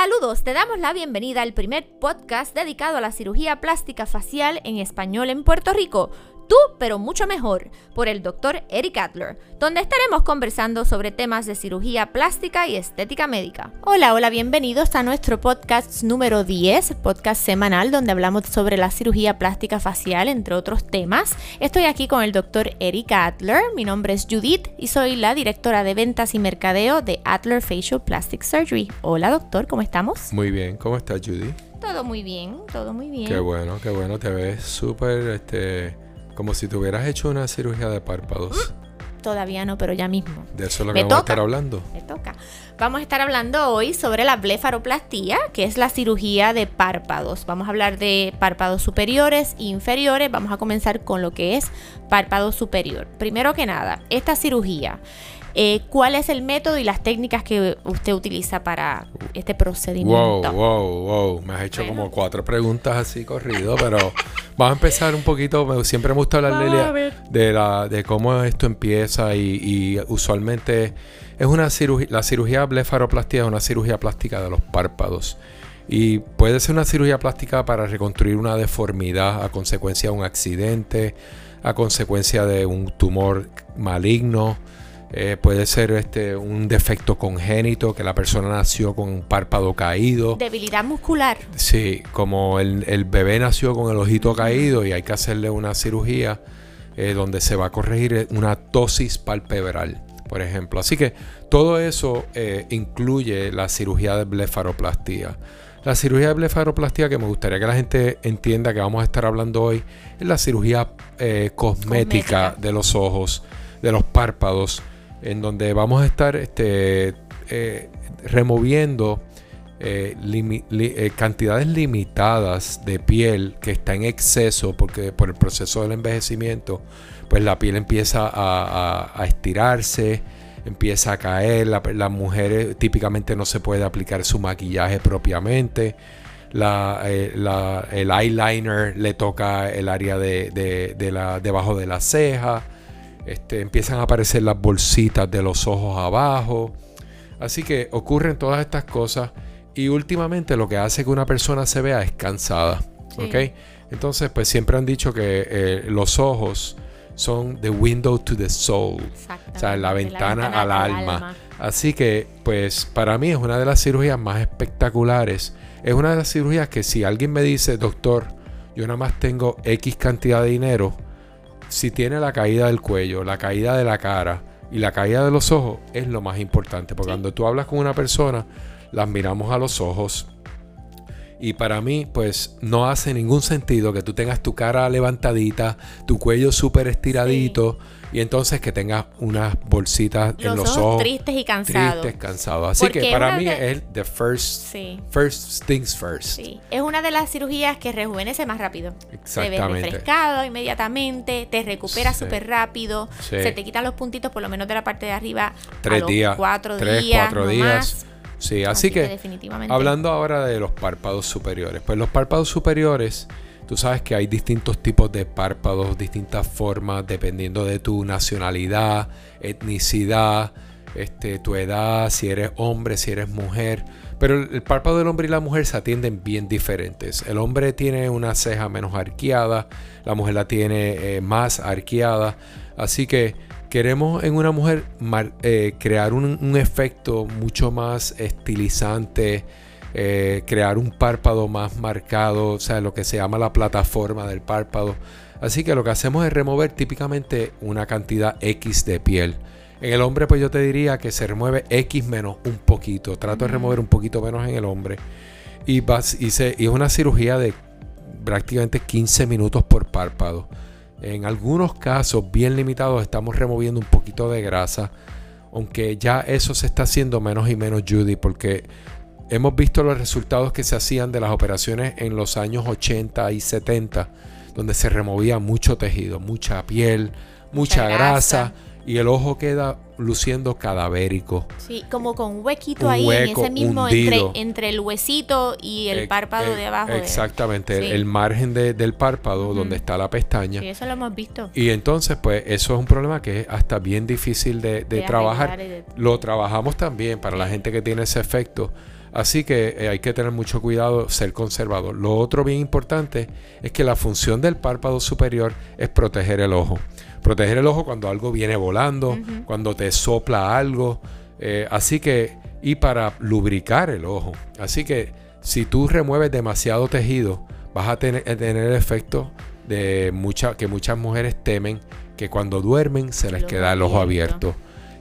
Saludos, te damos la bienvenida al primer podcast dedicado a la cirugía plástica facial en español en Puerto Rico tú, pero mucho mejor, por el doctor Eric Adler, donde estaremos conversando sobre temas de cirugía plástica y estética médica. Hola, hola, bienvenidos a nuestro podcast número 10, podcast semanal donde hablamos sobre la cirugía plástica facial, entre otros temas. Estoy aquí con el doctor Eric Adler, mi nombre es Judith y soy la directora de ventas y mercadeo de Adler Facial Plastic Surgery. Hola, doctor, ¿cómo estamos? Muy bien, ¿cómo estás, Judy? Todo muy bien, todo muy bien. Qué bueno, qué bueno, te ves súper, este como si te hubieras hecho una cirugía de párpados. Todavía no, pero ya mismo. De eso es lo que vamos a estar hablando. Me toca. Vamos a estar hablando hoy sobre la blefaroplastía, que es la cirugía de párpados. Vamos a hablar de párpados superiores e inferiores. Vamos a comenzar con lo que es párpado superior. Primero que nada, esta cirugía eh, ¿Cuál es el método y las técnicas que usted utiliza para este procedimiento? Wow, wow, wow. Me has hecho como cuatro preguntas así corrido, pero vamos a empezar un poquito. Siempre me gusta hablar de, la, de cómo esto empieza y, usualmente es una cirugía, la cirugía blefaroplastia es una cirugía plástica de los párpados. Y puede ser una cirugía plástica para reconstruir una deformidad a consecuencia de un accidente, a consecuencia de un tumor maligno, eh, puede ser este, un defecto congénito, que la persona nació con un párpado caído. Debilidad muscular. Sí, como el, bebé nació con el ojito caído y hay que hacerle una cirugía eh, donde se va a corregir una tosis palpebral, por ejemplo. Así que todo eso eh, incluye la cirugía de blefaroplastía. La cirugía de blefaroplastía que me gustaría que la gente entienda que vamos a estar hablando hoy es la cirugía cosmética de los ojos, de los párpados en donde vamos a estar este, eh, removiendo eh, eh, cantidades limitadas de piel que está en exceso porque por el proceso del envejecimiento pues la piel empieza a, estirarse empieza a caer las mujeres típicamente no se puede aplicar su maquillaje propiamente el eyeliner le toca el área de, la, debajo de la ceja este, empiezan a aparecer las bolsitas de los ojos abajo. Así que ocurren todas estas cosas y últimamente lo que hace que una persona se vea es cansada. Entonces, pues siempre han dicho que eh, los ojos son the window to the soul, o sea, la ventana, al alma. Así que, pues para mí es una de las cirugías más espectaculares. Es una de las cirugías que si alguien me dice, doctor, yo nada más tengo X cantidad de dinero, si tiene la caída del cuello, la caída de la cara y la caída de los ojos, es lo más importante. Porque cuando tú hablas con una persona, las miramos a los ojos y para mí, pues no hace ningún sentido que tú tengas tu cara levantadita, tu cuello súper estiradito y entonces que tengas unas bolsitas en los ojos, tristes y cansados. Tristes, cansados. Así que para mí es the first, first things first. Sí. Es una de las cirugías que rejuvenece más rápido. Exactamente. Te ves refrescado inmediatamente, te recuperas súper rápido, se te quitan los puntitos por lo menos de la parte de arriba. Tres días. Cuatro tres, días. Cuatro días. Sí, así, que, hablando ahora de los párpados superiores, pues los párpados superiores, tú sabes que hay distintos tipos de párpados, distintas formas, dependiendo de tu nacionalidad, etnicidad, este, tu edad, si eres hombre, si eres mujer. Pero el, párpado del hombre y la mujer se atienden bien diferentes. El hombre tiene una ceja menos arqueada, la mujer la tiene eh, más arqueada. Así que queremos en una mujer eh, crear un, efecto mucho más estilizante, eh, crear un párpado más marcado, o sea, lo que se llama la plataforma del párpado. Así que lo que hacemos es remover típicamente una cantidad X de piel. En el hombre, pues yo te diría que se remueve X menos un poquito. Trato de remover un poquito menos en el hombre. Y, vas, y, y es una cirugía de prácticamente 15 minutos por párpado. En algunos casos bien limitados estamos removiendo un poquito de grasa, aunque ya eso se está haciendo menos y menos Judy, porque hemos visto los resultados que se hacían de las operaciones en los años 80 y 70, donde se removía mucho tejido, mucha piel, mucha, grasa y el ojo queda luciendo cadavérico. Sí, como con un huequito ahí, en ese mismo, entre, entre, el huesito y el párpado de abajo. Exactamente, el, margen del párpado donde está la pestaña. Sí, eso lo hemos visto. Y entonces, pues, eso es un problema que es hasta bien difícil de, trabajar. Lo trabajamos también para la gente que tiene ese efecto. Así que eh, hay que tener mucho cuidado, ser conservador. Lo otro bien importante es que la función del párpado superior es proteger el ojo. Proteger el ojo cuando algo viene volando, cuando te sopla algo. Eh, así que, y para lubricar el ojo. Así que si tú remueves demasiado tejido, vas a tener, el efecto de mucha, que muchas mujeres temen que cuando duermen se les queda el ojo abierto.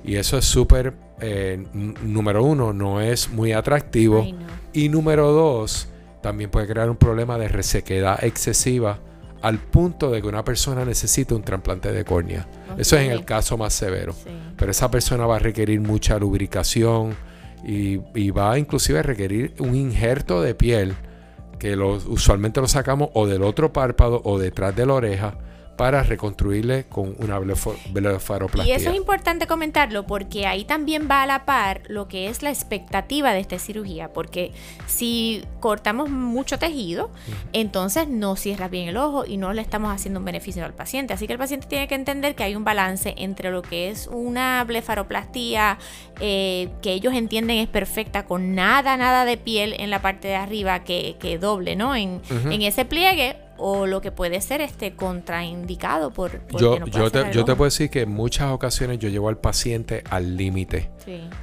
Y eso es súper, eh, número uno, no es muy atractivo. Y número dos, también puede crear un problema de resequedad excesiva al punto de que una persona necesite un trasplante de córnea. Eso es en el caso más severo. Pero esa persona va a requerir mucha lubricación y, y, va inclusive a requerir un injerto de piel que usualmente lo sacamos o del otro párpado o detrás de la oreja para reconstruirle con una blefaroplastia. Y eso es importante comentarlo porque ahí también va a la par lo que es la expectativa de esta cirugía, porque si cortamos mucho tejido, entonces no cierra bien el ojo y no le estamos haciendo un beneficio al paciente. Así que el paciente tiene que entender que hay un balance entre lo que es una blefaroplastia eh, que ellos entienden es perfecta, con nada, nada de piel en la parte de arriba que, doble, ¿no? En, en ese pliegue o lo que puede ser este contraindicado por, yo, yo, te, yo te puedo decir que en muchas ocasiones yo llevo al paciente al límite.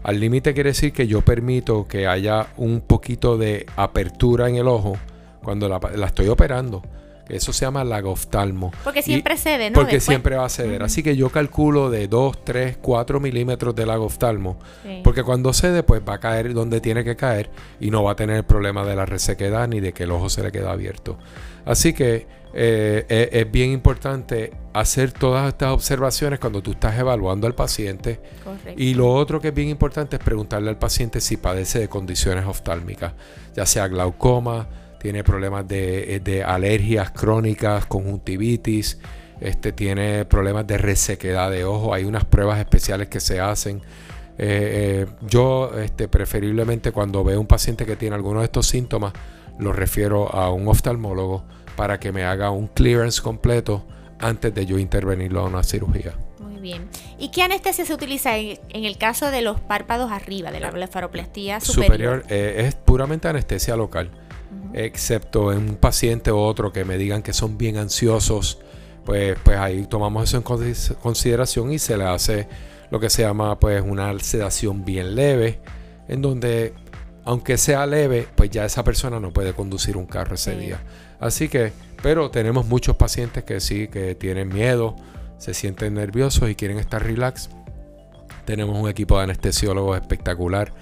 Al límite quiere decir que yo permito que haya un poquito de apertura en el ojo cuando la, estoy operando. Eso se llama lagoftalmo. Porque siempre cede, ¿no? Porque siempre va a ceder. Así que yo calculo de 2, 3, 4 milímetros de lagoftalmo. Porque cuando cede, pues va a caer donde tiene que caer y no va a tener el problema de la resequedad ni de que el ojo se le queda abierto. Así que eh, e, es, bien importante hacer todas estas observaciones cuando tú estás evaluando al paciente. Y lo otro que es bien importante es preguntarle al paciente si padece de condiciones oftálmicas, ya sea glaucoma, tiene problemas de, eh, alergias crónicas, conjuntivitis, este, tiene problemas de resequedad de ojo. Hay unas pruebas especiales que se hacen. Eh, yo este, preferiblemente cuando veo un paciente que tiene alguno de estos síntomas, lo refiero a un oftalmólogo para que me haga un clearance completo antes de yo intervenirlo a una cirugía. Muy bien. ¿Y qué anestesia se utiliza en, el caso de los párpados arriba, de la blefaroplastia superior? Superior eh, es puramente anestesia local, excepto en un paciente u otro que me digan que son bien ansiosos, pues, pues ahí tomamos eso en consideración y se le hace lo que se llama pues una sedación bien leve, en donde aunque sea leve, pues ya esa persona no puede conducir un carro ese día. Así que, pero tenemos muchos pacientes que sí, que tienen miedo, se sienten nerviosos y quieren estar relax. Tenemos un equipo de anestesiólogos espectacular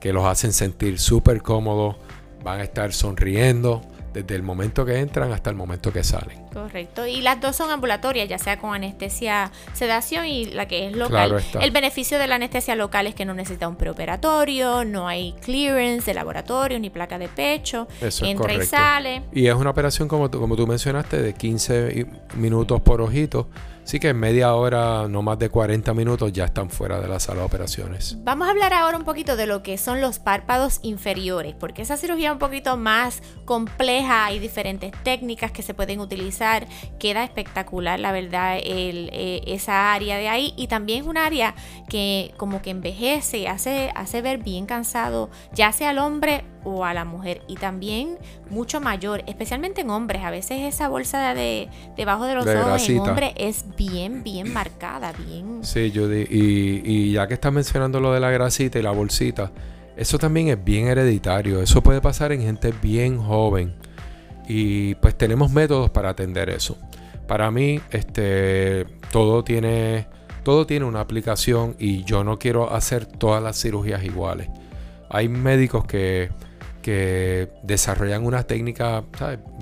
que los hacen sentir súper cómodos, van a estar sonriendo desde el momento que entran hasta el momento que salen. Correcto. Y las dos son ambulatorias, ya sea con anestesia sedación y la que es local. El beneficio de la anestesia local es que no necesita un preoperatorio, no hay clearance de laboratorio ni placa de pecho, entra y sale. Y es una operación como, como tú mencionaste de 15 minutos por ojito Así que en media hora, no más de 40 minutos, ya están fuera de la sala de operaciones. Vamos a hablar ahora un poquito de lo que son los párpados inferiores, porque esa cirugía es un poquito más compleja, hay diferentes técnicas que se pueden utilizar, queda espectacular, la verdad, eh, esa área de ahí, y también es un área que como que envejece, hace, hace ver bien cansado, ya sea al hombre o a la mujer y también mucho mayor, especialmente en hombres. A veces esa bolsa de debajo de los ojos en hombre es bien, bien marcada, bien. Sí, Judy, y, y ya que estás mencionando lo de la grasita y la bolsita, eso también es bien hereditario. Eso puede pasar en gente bien joven. Y pues tenemos métodos para atender eso. Para mí, este, todo tiene, todo tiene una aplicación y yo no quiero hacer todas las cirugías iguales. Hay médicos que que desarrollan una técnica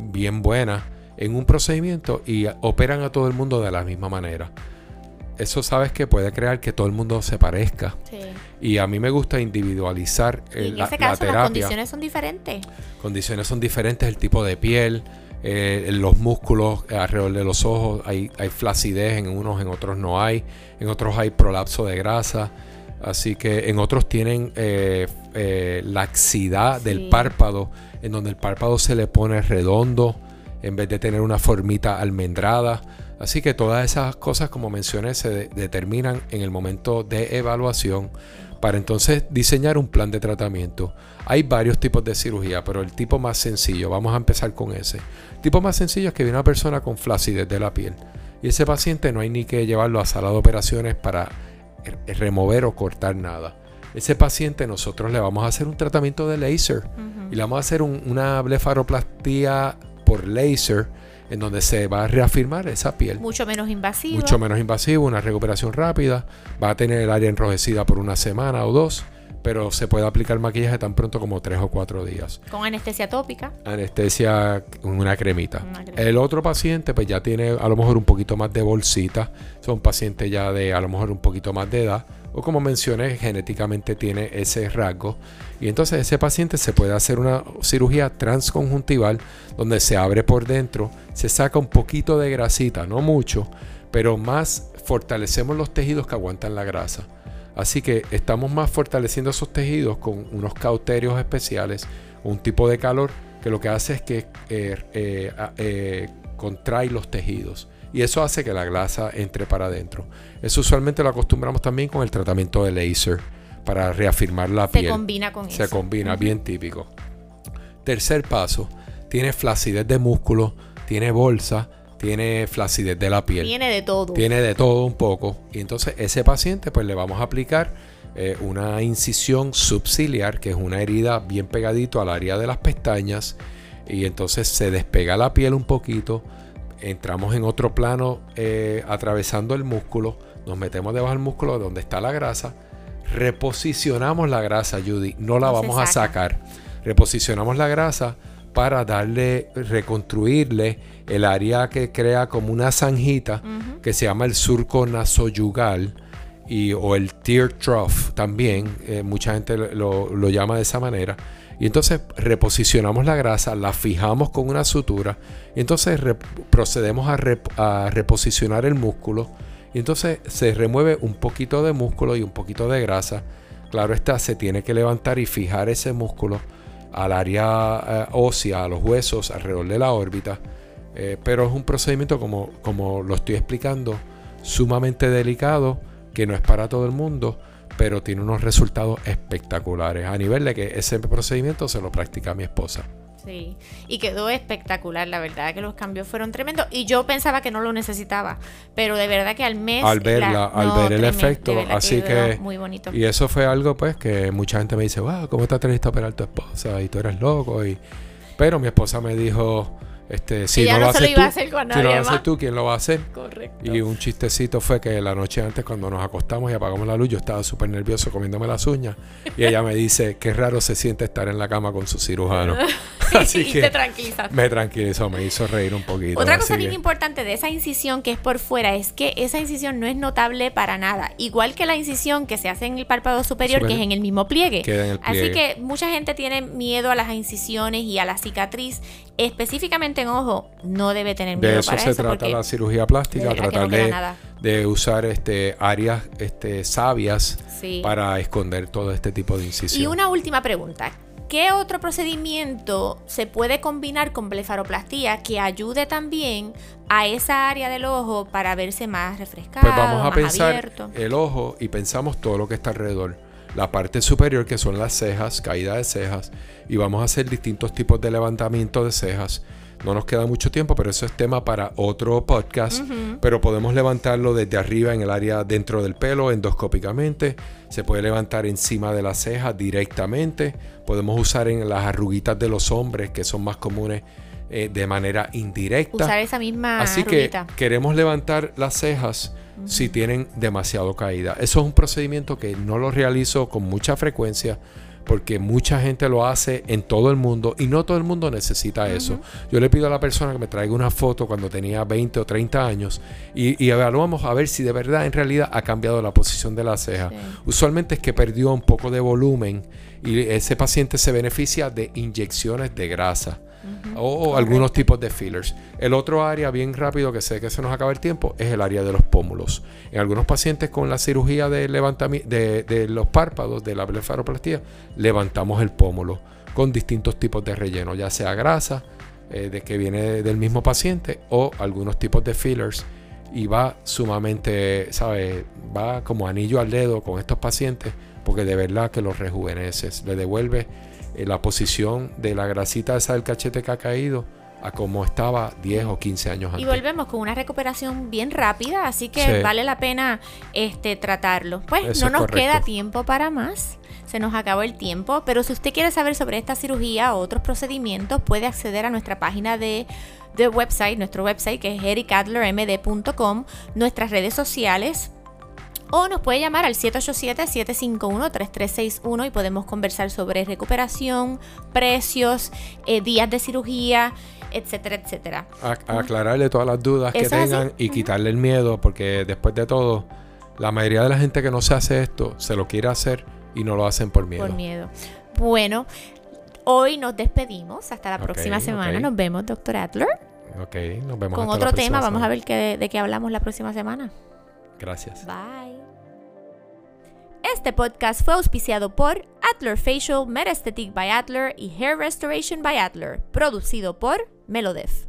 bien buena en un procedimiento y operan a todo el mundo de la misma manera. Eso sabes que puede crear que todo el mundo se parezca. Y a mí me gusta individualizar el, en ese caso, Las condiciones son diferentes. Condiciones son diferentes, el tipo de piel, eh, los músculos alrededor de los ojos, hay, hay flacidez en unos, en otros no hay, en otros hay prolapso de grasa. Así que en otros tienen eh, eh, laxidad del párpado, en donde el párpado se le pone redondo en vez de tener una formita almendrada. Así que todas esas cosas, como mencioné, se determinan en el momento de evaluación para entonces diseñar un plan de tratamiento. Hay varios tipos de cirugía, pero el tipo más sencillo, vamos a empezar con ese. El tipo más sencillo es que viene una persona con flacidez de la piel. Y ese paciente no hay ni que llevarlo a sala de operaciones para remover o cortar nada. Ese paciente nosotros le vamos a hacer un tratamiento de láser y le vamos a hacer una blefaroplastia por láser en donde se va a reafirmar esa piel. Mucho menos invasivo. Mucho menos invasivo, una recuperación rápida. Va a tener el área enrojecida por una semana o dos, pero se puede aplicar maquillaje tan pronto como tres o cuatro días. Con anestesia tópica. Anestesia, una cremita. una cremita. El otro paciente, pues ya tiene a lo mejor un poquito más de bolsita. Son pacientes ya de a lo mejor un poquito más de edad o como mencioné, genéticamente tiene ese rasgo. Y entonces ese paciente se puede hacer una cirugía transconjuntival donde se abre por dentro, se saca un poquito de grasita, no mucho, pero más fortalecemos los tejidos que aguantan la grasa. Así que estamos más fortaleciendo esos tejidos con unos cauterios especiales, un tipo de calor que lo que hace es que eh, eh, eh, contrae los tejidos y eso hace que la grasa entre para adentro. Eso usualmente lo acostumbramos también con el tratamiento de láser para reafirmar la piel. Se combina con eso. Se combina, bien típico. Tercer paso, tiene flacidez de músculo, tiene bolsa, tiene flacidez de la piel. Tiene de todo. Tiene de todo un poco. Y entonces ese paciente pues le vamos a aplicar eh, una incisión subciliar, que es una herida bien pegadito al área de las pestañas. Y entonces se despega la piel un poquito, entramos en otro plano eh, atravesando el músculo, nos metemos debajo del músculo donde está la grasa, reposicionamos la grasa, Judy, no la vamos a sacar, reposicionamos la grasa para darle, reconstruirle el área que crea como una zanjita que se llama el surco nasoyugal y, o el tear trough también, eh, mucha gente lo, lo llama de esa manera y entonces reposicionamos la grasa, la fijamos con una sutura y entonces procedemos a, reposicionar el músculo y entonces se remueve un poquito de músculo y un poquito de grasa. Claro está, se tiene que levantar y fijar ese músculo al área eh, ósea, a los huesos alrededor de la órbita. Eh, pero es un procedimiento como, como lo estoy explicando, sumamente delicado, que no es para todo el mundo pero tiene unos resultados espectaculares a nivel de que ese procedimiento se lo practica mi esposa. Sí, y quedó espectacular, la verdad que los cambios fueron tremendos y yo pensaba que no lo necesitaba, pero de verdad que al mes... Al verla, al ver el efecto, así que... Muy bonito. Y eso fue algo pues que mucha gente me dice, wow, ¿cómo está triste operar tu esposa? Y tú eres loco. y Pero mi esposa me dijo, este, si no, lo haces tú, si no lo haces tú, ¿quién lo va a hacer? Correcto. Y un chistecito fue que la noche antes, cuando nos acostamos y apagamos la luz, yo estaba súper nervioso comiéndome las uñas. Y ella me dice, qué raro se siente estar en la cama con su cirujano. Así y que te tranquilizaste. Me tranquilizó, me hizo reír un poquito. Otra cosa bien importante de esa incisión que es por fuera es que esa incisión no es notable para nada. Igual que la incisión que se hace en el párpado superior, que es en el mismo pliegue. Así que mucha gente tiene miedo a las incisiones y a la cicatriz. Específicamente en ojo, no debe tener miedo. De eso se trata la cirugía plástica, tratar de, usar este, áreas este, sabias para esconder todo este tipo de incisión. Y una última pregunta. ¿Qué otro procedimiento se puede combinar con blefaroplastía que ayude también a esa área del ojo para verse más refrescado? Pues vamos a pensar el ojo y pensamos todo lo que está alrededor. La parte superior que son las cejas, caída de cejas, y vamos a hacer distintos tipos de levantamiento de cejas no nos queda mucho tiempo, pero eso es tema para otro podcast. Pero podemos levantarlo desde arriba en el área dentro del pelo, endoscópicamente. Se puede levantar encima de la ceja directamente. Podemos usar en las arruguitas de los hombres, que son más comunes, eh, de manera indirecta. Usar esa misma Así que queremos levantar las cejas si tienen demasiado caída. Eso es un procedimiento que no lo realizo con mucha frecuencia porque mucha gente lo hace en todo el mundo y no todo el mundo necesita eso. Yo le pido a la persona que me traiga una foto cuando tenía 20 o 30 años y, evaluamos a ver si de verdad en realidad ha cambiado la posición de la ceja. Usualmente es que perdió un poco de volumen y ese paciente se beneficia de inyecciones de grasa o, algunos tipos de fillers. El otro área, bien rápido, que sé que se nos acaba el tiempo, es el área de los pómulos. En algunos pacientes con la cirugía de, levantamiento de, los párpados, de la blefaroplastia, levantamos el pómulo con distintos tipos de relleno, ya sea grasa, eh, de que viene del mismo paciente, o algunos tipos de fillers. Y va sumamente, ¿sabes? Va como anillo al dedo con estos pacientes porque de verdad que los rejuveneces, le devuelve la posición de la grasita esa del cachete que ha caído a como estaba 10 o 15 años antes. Y volvemos con una recuperación bien rápida, así que vale la pena este tratarlo. Pues no nos queda tiempo para más. Se nos acabó el tiempo, pero si usted quiere saber sobre esta cirugía o otros procedimientos, puede acceder a nuestra página de, de website, nuestro website que es ericadlermd.com, nuestras redes sociales, o nos puede llamar al 787-751-3361 y podemos conversar sobre recuperación, precios, eh, días de cirugía, etcétera, etcétera. aclararle todas las dudas que tengan y quitarle el miedo, porque después de todo, la mayoría de la gente que no se hace esto se lo quiere hacer y no lo hacen por miedo. Por miedo. Bueno, hoy nos despedimos. Hasta la próxima semana. Nos vemos, doctor Adler. Ok, nos vemos. Con otro tema. Vamos a ver de qué hablamos la próxima semana. Gracias. Bye. Este podcast fue auspiciado por Adler Facial, Metaesthetic by Adler y Hair Restoration by Adler, producido por Melodef.